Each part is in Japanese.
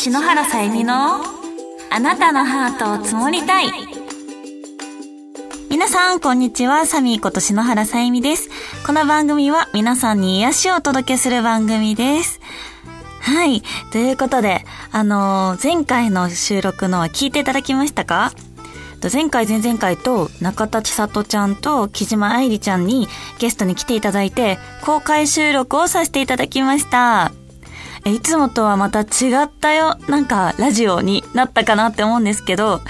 篠原さゆみのあなたのハートを積もりたい皆さん、こんにちは。サミーこと篠原さゆみです。この番組は皆さんに癒しをお届けする番組です。はい。ということで、あの、前回の収録のは聞いていただきましたか？前回前々回と中田千里ちゃんと木島愛理ちゃんにゲストに来ていただいて公開収録をさせていただきました。えいつもとはまた違ったよ、なんかラジオになったかなって思うんですけど、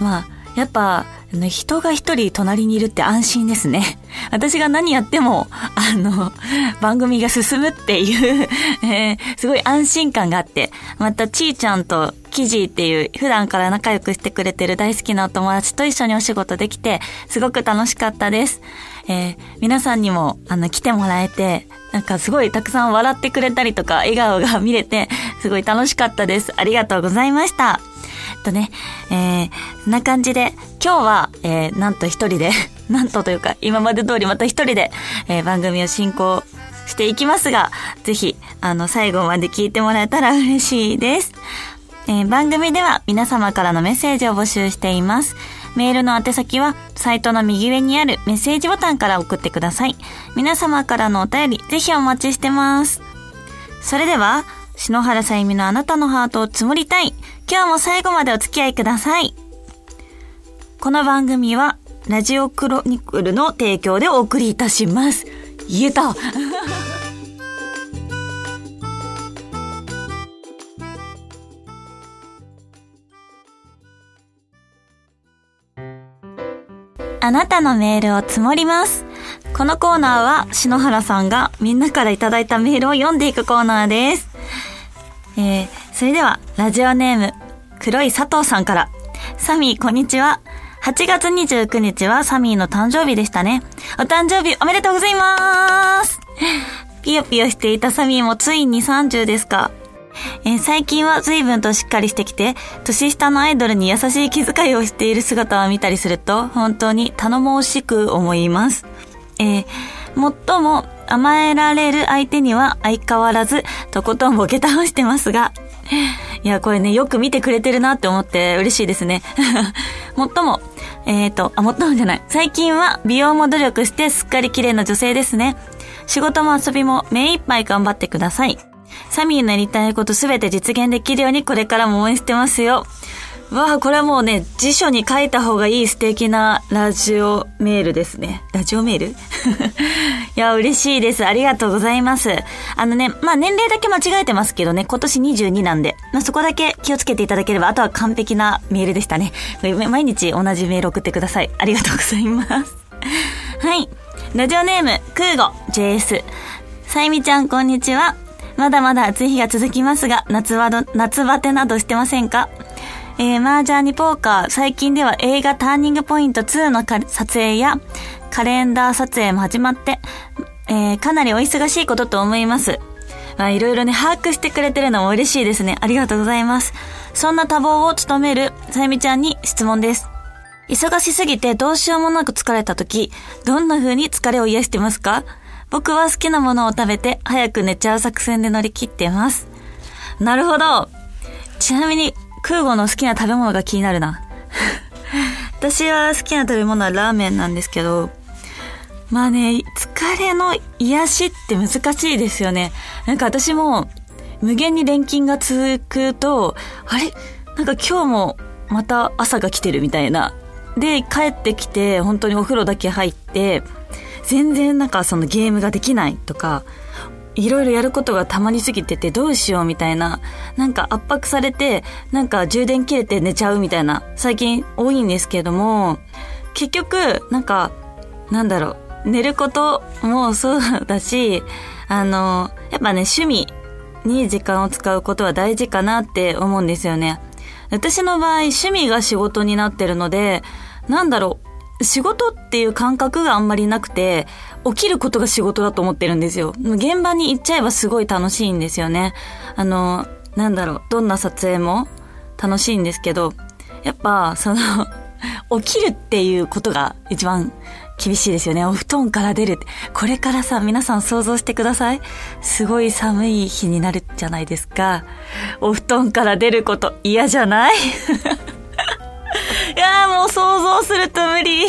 まあ、やっぱ人が一人隣にいるって安心ですね。私が何やっても、あの、番組が進むっていう えー、すごい安心感があって、またちーちゃんとキジーっていう普段から仲良くしてくれてる大好きなお友達と一緒にお仕事できて、すごく楽しかったです。えー、皆さんにも、あの、来てもらえて、なんかすごいたくさん笑ってくれたりとか、笑顔が見れて、すごい楽しかったです。ありがとうございました。とね、えー、そんな感じで、今日は、えー、なんと一人で なんとというか、今まで通りまた一人で、えー、番組を進行していきますが、ぜひ、あの、最後まで聞いてもらえたら 嬉しいです。えー、番組では皆様からのメッセージを募集しています。メールの宛先は、サイトの右上にあるメッセージボタンから送ってください。皆様からのお便り、ぜひお待ちしてます。それでは、篠原さゆみのあなたのハートを積もりたい。今日も最後までお付き合いください。この番組は、ラジオクロニクルの提供でお送りいたします。言えたあなたのメールを積もります。このコーナーは篠原さんがみんなからいただいたメールを読んでいくコーナーです。えー、それではラジオネーム黒い佐藤さんから。サミー、こんにちは。8月29日はサミーの誕生日でしたね。お誕生日おめでとうございますピヨピヨしていたサミーもついに30ですか。えー、最近は随分としっかりしてきて、年下のアイドルに優しい気遣いをしている姿を見たりすると、本当に頼もしく思います。えー、最も甘えられる相手には相変わらず、とことんボケ倒してますが、いや、これね、よく見てくれてるなって思って嬉しいですね。もっとも、えっ、ー、と、あ、もっともじゃない。最近は美容も努力してすっかり綺麗な女性ですね。仕事も遊びも目いっぱい頑張ってください。サミーのやりたいことすべて実現できるようにこれからも応援してますよ。わあ、これはもうね、辞書に書いた方がいい素敵なラジオメールですね。ラジオメール？いや、嬉しいです。ありがとうございます。あのね、まあ年齢だけ間違えてますけどね、今年22なんで、まあそこだけ気をつけていただければ、あとは完璧なメールでしたね。毎日同じメール送ってください。ありがとうございます。はい。ラジオネーム、空母 JS。さゆみちゃん、こんにちは。まだまだ暑い日が続きますが、夏は、夏バテなどしてませんか？えー、麻雀にポーカー、最近では映画ターニングポイント2の撮影やカレンダー撮影も始まって、えー、かなりお忙しいことと思います。まあ、いろいろね、把握してくれてるのも嬉しいですね。ありがとうございます。そんな多忙を務めるさゆみちゃんに質問です。忙しすぎてどうしようもなく疲れた時、どんな風に疲れを癒してますか？僕は好きなものを食べて早く寝ちゃう作戦で乗り切ってます。なるほど。ちなみに空母の好きな食べ物が気になるな。私は好きな食べ物はラーメンなんですけど、まあね、疲れの癒しって難しいですよね。なんか私も無限に錬金が続くと、あれ？なんか今日もまた朝が来てるみたいな。で、帰ってきて本当にお風呂だけ入って、全然なんかそのゲームができないとか、いろいろやることがたまりすぎててどうしようみたいな、なんか圧迫されて、なんか充電切れて寝ちゃうみたいな、最近多いんですけれども、結局、なんか、なんだろう、寝ることもそうだし、あの、やっぱね、趣味に時間を使うことは大事かなって思うんですよね。私の場合、趣味が仕事になってるので、なんだろう、仕事っていう感覚があんまりなくて、起きることが仕事だと思ってるんですよ。現場に行っちゃえばすごい楽しいんですよね。あの、なんだろう、どんな撮影も楽しいんですけど、やっぱ、その 起きるっていうことが一番厳しいですよね。お布団から出る。これからさ、皆さん想像してください。すごい寒い日になるじゃないですか。お布団から出ること嫌じゃない？う想像すると無理。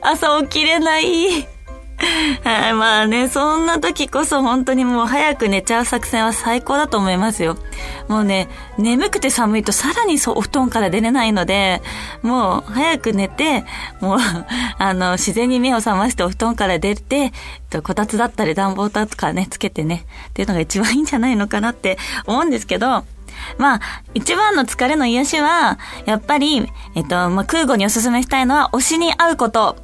朝起きれない。はい、まあね、そんな時こそ本当にもう早く寝ちゃう作戦は最高だと思いますよ。もうね、眠くて寒いとさらにそうお布団から出れないので、もう早く寝て、もう、あの、自然に目を覚ましてお布団から出て、とこたつだったり暖房だとかね、つけてね、っていうのが一番いいんじゃないのかなって思うんですけど、まあ、一番の疲れの癒しは、やっぱり、えっと、まあ、空母におすすめしたいのは、推しに会うこと。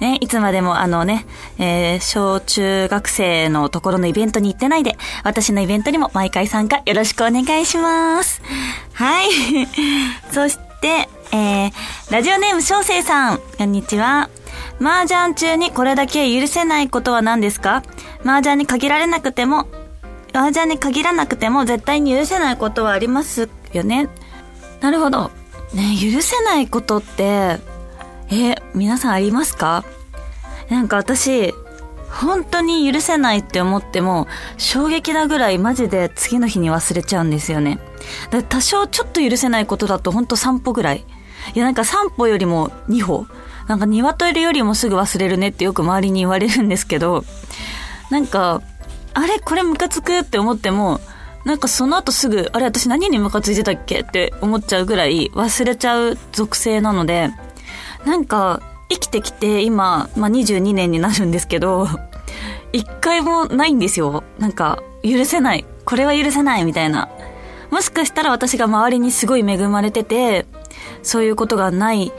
ね、いつまでもあのね、えー、小中学生のところのイベントに行ってないで、私のイベントにも毎回参加よろしくお願いします。はい。そして、えー、ラジオネーム小生さん、こんにちは。麻雀中にこれだけ許せないことは何ですか？麻雀に限られなくても、麻雀に限らなくても絶対に許せないことはありますよね。なるほど。ね、許せないことって、え、皆さんありますか？なんか私、本当に許せないって思っても、衝撃なぐらいマジで次の日に忘れちゃうんですよね。だ多少ちょっと許せないことだと本当3歩ぐらい。いやなんか3歩よりも2歩。なんか鶏よりもすぐ忘れるねってよく周りに言われるんですけど、なんか、あれこれムカつくって思っても、なんかその後すぐ、あれ私何にムカついてたっけって思っちゃうぐらい忘れちゃう属性なので、なんか、生きてきて今、まあ、22年になるんですけど、一回もないんですよ。なんか、許せない。これは許せないみたいな。もしかしたら私が周りにすごい恵まれてて、そういうことがない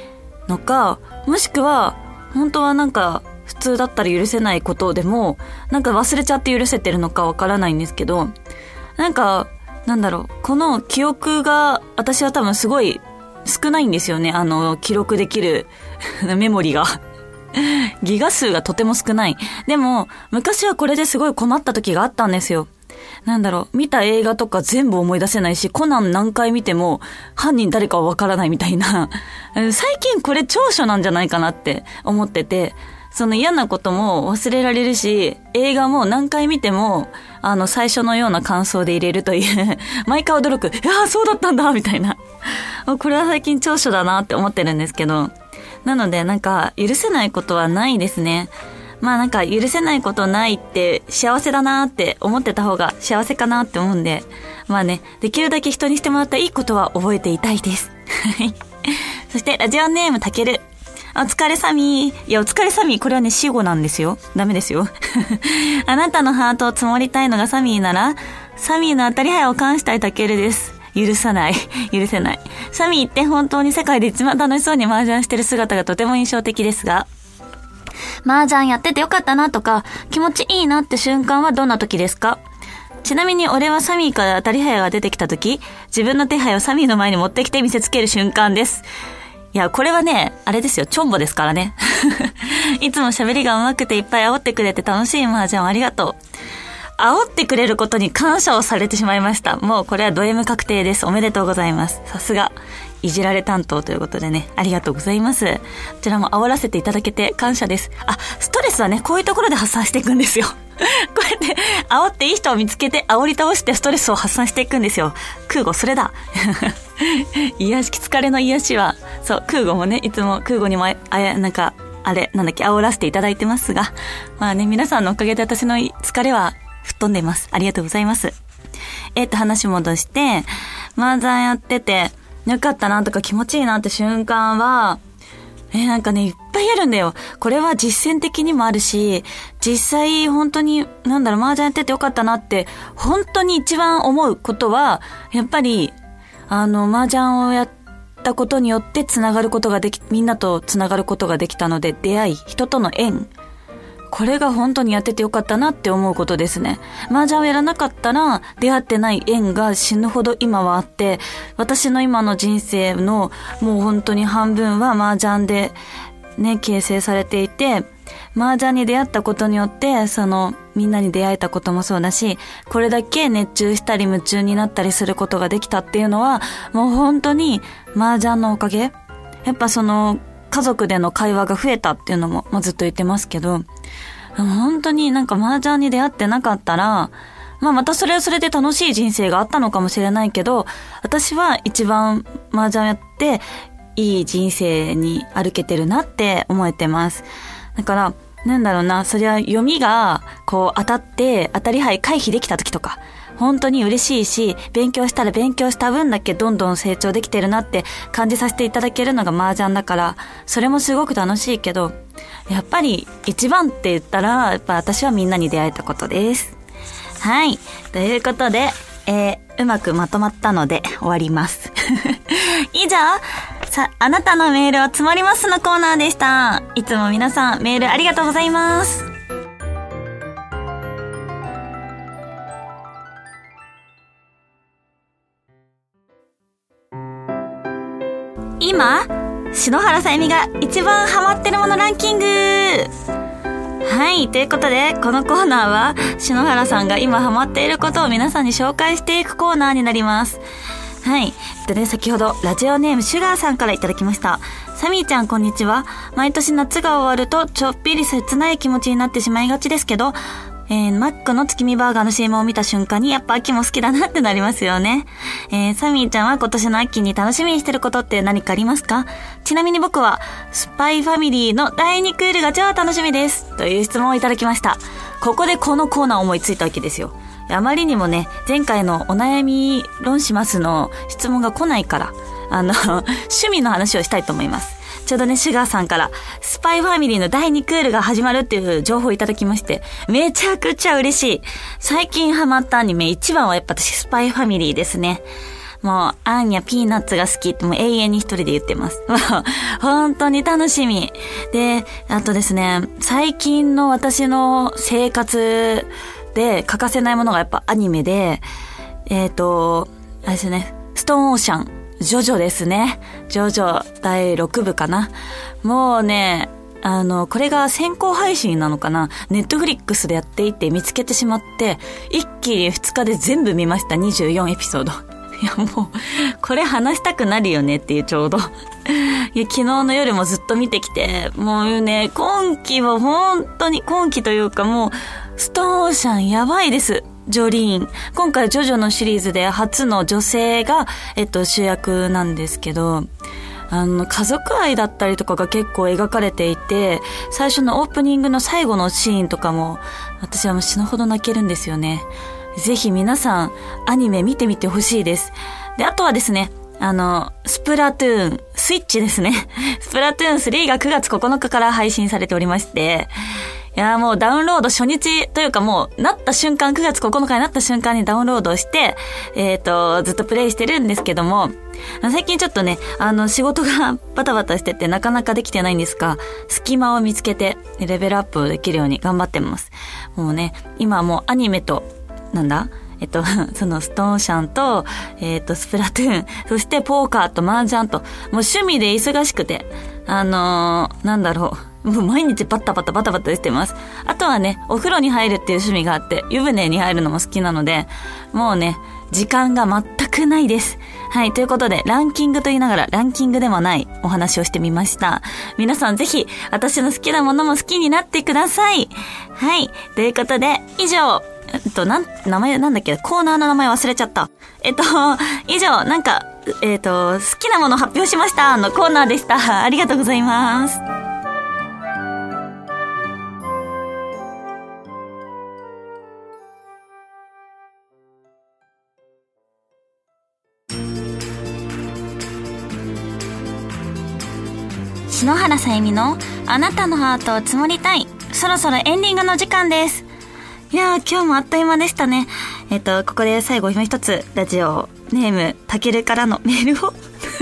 のか、もしくは、本当はなんか、普通だったら許せないことでも、なんか忘れちゃって許せてるのかわからないんですけど、なんか、なんだろう、この記憶が、私は多分すごい少ないんですよね。あの、記録できる メモリが。ギガ数がとても少ない。でも、昔はこれですごい困った時があったんですよ。なんだろう、見た映画とか全部思い出せないし、コナン何回見ても犯人誰かはわからないみたいな。最近これ長所なんじゃないかなって思ってて、その嫌なことも忘れられるし、映画も何回見ても、あの、最初のような感想で入れるという 毎回驚く、いやそうだったんだみたいな。これは最近長所だなって思ってるんですけど、なのでなんか、許せないことはないですね。まあなんか、許せないことないって幸せだなって思ってた方が幸せかなって思うんで、まあね、できるだけ人にしてもらったいいことは覚えていたいです。はい。そして、ラジオネームたける。お疲れサミー。いや、お疲れサミー、これはね、死語なんですよ。ダメですよ。あなたのハートを積もりたいのがサミーなら、サミーの当たり牌を関したいタケルです。許さない。許せない。サミーって本当に世界で一番楽しそうに麻雀してる姿がとても印象的ですが、麻雀やっててよかったなとか、気持ちいいなって瞬間はどんな時ですか？ちなみに俺はサミーから当たり牌が出てきた時、自分の手配をサミーの前に持ってきて見せつける瞬間です。いや、これはね、あれですよ、チョンボですからね。いつも喋りが上手くていっぱい煽ってくれて楽しい麻雀ありがとう。煽ってくれることに感謝をされてしまいました。もうこれはド M 確定です。おめでとうございます。さすが。いじられ担当ということでね、ありがとうございます。こちらも煽らせていただけて感謝です。あ、ストレスはね、こういうところで発散していくんですよ。こうやって、煽っていい人を見つけて、煽り倒してストレスを発散していくんですよ。空母、それだ。癒し、疲れの癒しは、そう、空母もね、いつも空母にもあ、あなんか、あれ、なんだっけ、煽らせていただいてますが、まあね、皆さんのおかげで私の疲れは吹っ飛んでいます。ありがとうございます。えっ、と、話戻して、麻雀やってて、よかったなとか気持ちいいなって瞬間は、え、なんかね、いっぱいあるんだよ。これは実践的にもあるし、実際本当に、なんだろう、麻雀やっててよかったなって、本当に一番思うことは、やっぱり、あの、麻雀をやったことによって繋がることができ、みんなと繋がることができたので、出会い、人との縁。これが本当にやっててよかったなって思うことですね。麻雀をやらなかったら出会ってない縁が死ぬほど今はあって、私の今の人生のもう本当に半分は麻雀でね、形成されていて、麻雀に出会ったことによって、その、みんなに出会えたこともそうだし、これだけ熱中したり夢中になったりすることができたっていうのは、もう本当に麻雀のおかげやっぱその、家族での会話が増えたっていうのも、まあ、ずっと言ってますけど、本当になんか麻雀に出会ってなかったら、まあまたそれはそれで楽しい人生があったのかもしれないけど、私は一番麻雀やっていい人生に歩けてるなって思えてます。だから、なんだろうな、そりゃ読みがこう当たって当たり牌回避できた時とか、本当に嬉しいし、勉強したら勉強した分だけどんどん成長できてるなって感じさせていただけるのが麻雀だから、それもすごく楽しいけど、やっぱり一番って言ったら、やっぱ私はみんなに出会えたことです。はい。ということで、えー、うまくまとまったので終わります。以上、さ、あなたのメールを積もりますのコーナーでした。いつも皆さんメールありがとうございます。今、篠原さゆみが一番ハマってるものランキングはい。ということで、このコーナーは、篠原さんが今ハマっていることを皆さんに紹介していくコーナーになります。はい。でね、先ほど、ラジオネームシュガーさんからいただきました。サミーちゃん、こんにちは。毎年夏が終わると、ちょっぴり切ない気持ちになってしまいがちですけど、えー、マックの月見バーガーの CM を見た瞬間にやっぱ秋も好きだなってなりますよね。えー、サミーちゃんは今年の秋に楽しみにしてることって何かありますか？ちなみに僕は、スパイファミリーの第2クールが超楽しみです。という質問をいただきました。ここでこのコーナーを思いついたわけですよ。あまりにもね、前回のお悩み論しますの質問が来ないから、あの、趣味の話をしたいと思います。ちょうどね、シュガーさんから、スパイファミリーの第2クールが始まるっていう情報をいただきまして、めちゃくちゃ嬉しい。最近ハマったアニメ一番はやっぱ私スパイファミリーですね。もう、アンやピーナッツが好きってもう永遠に一人で言ってます。もう、本当に楽しみ。で、あとですね、最近の私の生活で欠かせないものがやっぱアニメで、えっ、ー、と、あれですね、ストーンオーシャン。ジョジョですね。ジョジョ第6部かな。もうね、あの、これが先行配信なのかなネットフリックスでやっていて見つけてしまって、一気に2日で全部見ました。24エピソード。いやもう、これ話したくなるよねっていうちょうど。いや、昨日の夜もずっと見てきて、もうね、今期は本当に、今期というかもう、ストーンオーシャンやばいです。ジョリーン。今回ジョジョのシリーズで初の女性が、えっと、主役なんですけど、あの、家族愛だったりとかが結構描かれていて、最初のオープニングの最後のシーンとかも、私はもう死ぬほど泣けるんですよね。ぜひ皆さん、アニメ見てみてほしいです。で、あとはですね、あの、スプラトゥーン、スイッチですね。スプラトゥーン3が9月9日から配信されておりまして、いやもうダウンロード初日というかもう、なった瞬間、9月9日になった瞬間にダウンロードして、えっ、ー、と、ずっとプレイしてるんですけども、最近ちょっとね、あの、仕事がバタバタしててなかなかできてないんですが、隙間を見つけて、レベルアップできるように頑張ってます。もうね、今もうアニメと、なんだえっと、そのストーンシャンと、えっと、スプラトゥーン、そしてポーカーと麻雀と、もう趣味で忙しくて、あのー、なんだろう。もう毎日バタバタバタバタしてます。あとはね、お風呂に入るっていう趣味があって、湯船に入るのも好きなので、もうね、時間が全くないです。はい、ということで、ランキングと言いながら、ランキングでもないお話をしてみました。皆さんぜひ、私の好きなものも好きになってください。はい、ということで、以上、えっと、なん、名前なんだっけ？コーナーの名前忘れちゃった。えっと、以上、なんか、えっと、好きなもの発表しましたのコーナーでした。ありがとうございます。篠原さゆみのあなたのハートを積もりたい。そろそろエンディングの時間です。いやー、今日もあっという間でしたね。えっと、ここで最後今一つ、ラジオネーム、たけるからのメールを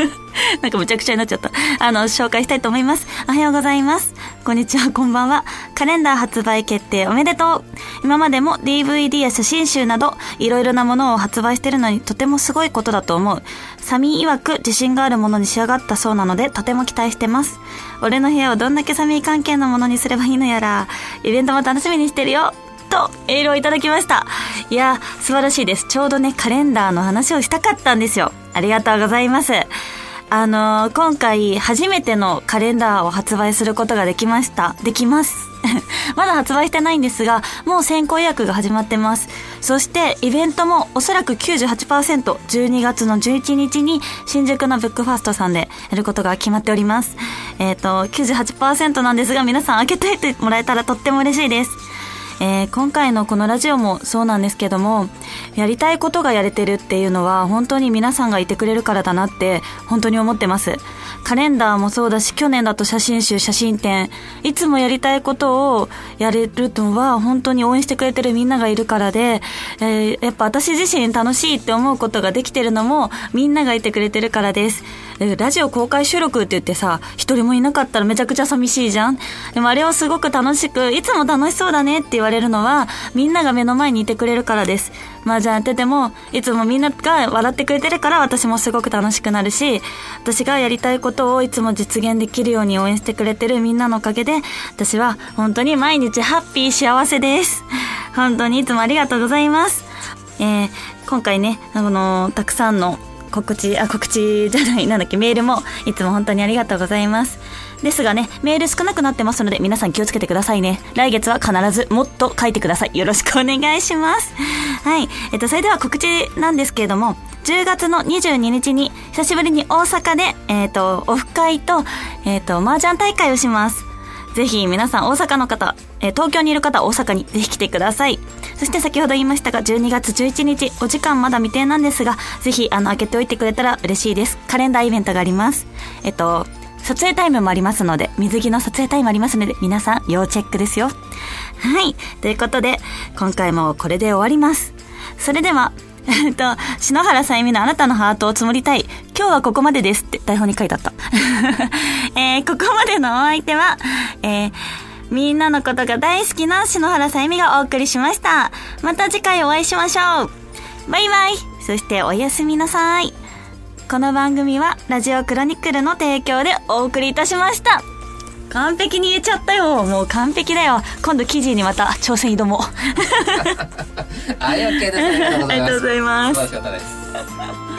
なんかむちゃくちゃになっちゃった。あの、紹介したいと思います。おはようございます。こんにちは、こんばんは。カレンダー発売決定おめでとう。今までも DVD や写真集など、いろいろなものを発売してるのにとてもすごいことだと思う。サミー曰く自信があるものに仕上がったそうなので、とても期待してます。俺の部屋をどんだけサミー関係のものにすればいいのやら、イベントも楽しみにしてるよ。とエールをいただきました。いや、素晴らしいです。ちょうどね、カレンダーの話をしたかったんですよ。ありがとうございます。あのー今回初めてのカレンダーを発売することができました。できます。まだ発売してないんですが、もう先行予約が始まってます。そして、イベントもおそらく98%、12月の11日に新宿のブックファーストさんでやることが決まっております。えっ、と、98%なんですが、皆さん開けといてもらえたらとっても嬉しいです。えー今回のこのラジオもそうなんですけどもやりたいことがやれてるっていうのは本当に皆さんがいてくれるからだなって本当に思ってます。カレンダーもそうだし去年だと写真集写真展。いつもやりたいことをやれるのは本当に応援してくれてるみんながいるからで、えーやっぱ私自身楽しいって思うことができてるのもみんながいてくれてるからです。ラジオ公開収録って言ってさ一人もいなかったらめちゃくちゃ寂しいじゃん。でもあれをすごく楽しくいつも楽しそうだねって言われるのはみんなが目の前にいてくれるからです。麻雀やっててもいつもみんなが笑ってくれてるから私もすごく楽しくなるし私がやりたいことをいつも実現できるように応援してくれてるみんなのおかげで私は本当に毎日ハッピー幸せです本当にいつもありがとうございますえー今回ね、あのたくさんの告知、あ、告知じゃない、なんだっけ、メールもいつも本当にありがとうございます。ですがね、メール少なくなってますので、皆さん気をつけてくださいね。来月は必ずもっと書いてください。よろしくお願いします。はい。えっと、それでは告知なんですけれども、10月の22日に、久しぶりに大阪で、えっ、と、オフ会と、えっ、と、麻雀大会をします。ぜひ皆さん大阪の方、えー東京にいる方大阪にぜひ来てください。そして先ほど言いましたが、12月11日、お時間まだ未定なんですが、ぜひ、あの、開けておいてくれたら嬉しいです。カレンダーイベントがあります。えっと、撮影タイムもありますので、水着の撮影タイムありますので、皆さん要チェックですよ。はい。ということで、今回もこれで終わります。それでは、えっと、篠原さゆみのあなたのハートを積もりたい。今日はここまでですって台本に書いてあった。えーここまでのお相手は、えーみんなのことが大好きな篠原さゆみがお送りしました。また次回お会いしましょう。バイバイ。そしておやすみなさい。この番組はラジオクロニクルの提供でお送りいたしました。完璧に言えちゃったよ。もう完璧だよ。今度記事にまた挑戦挑もう。ありがとうございます。ありがとうございます。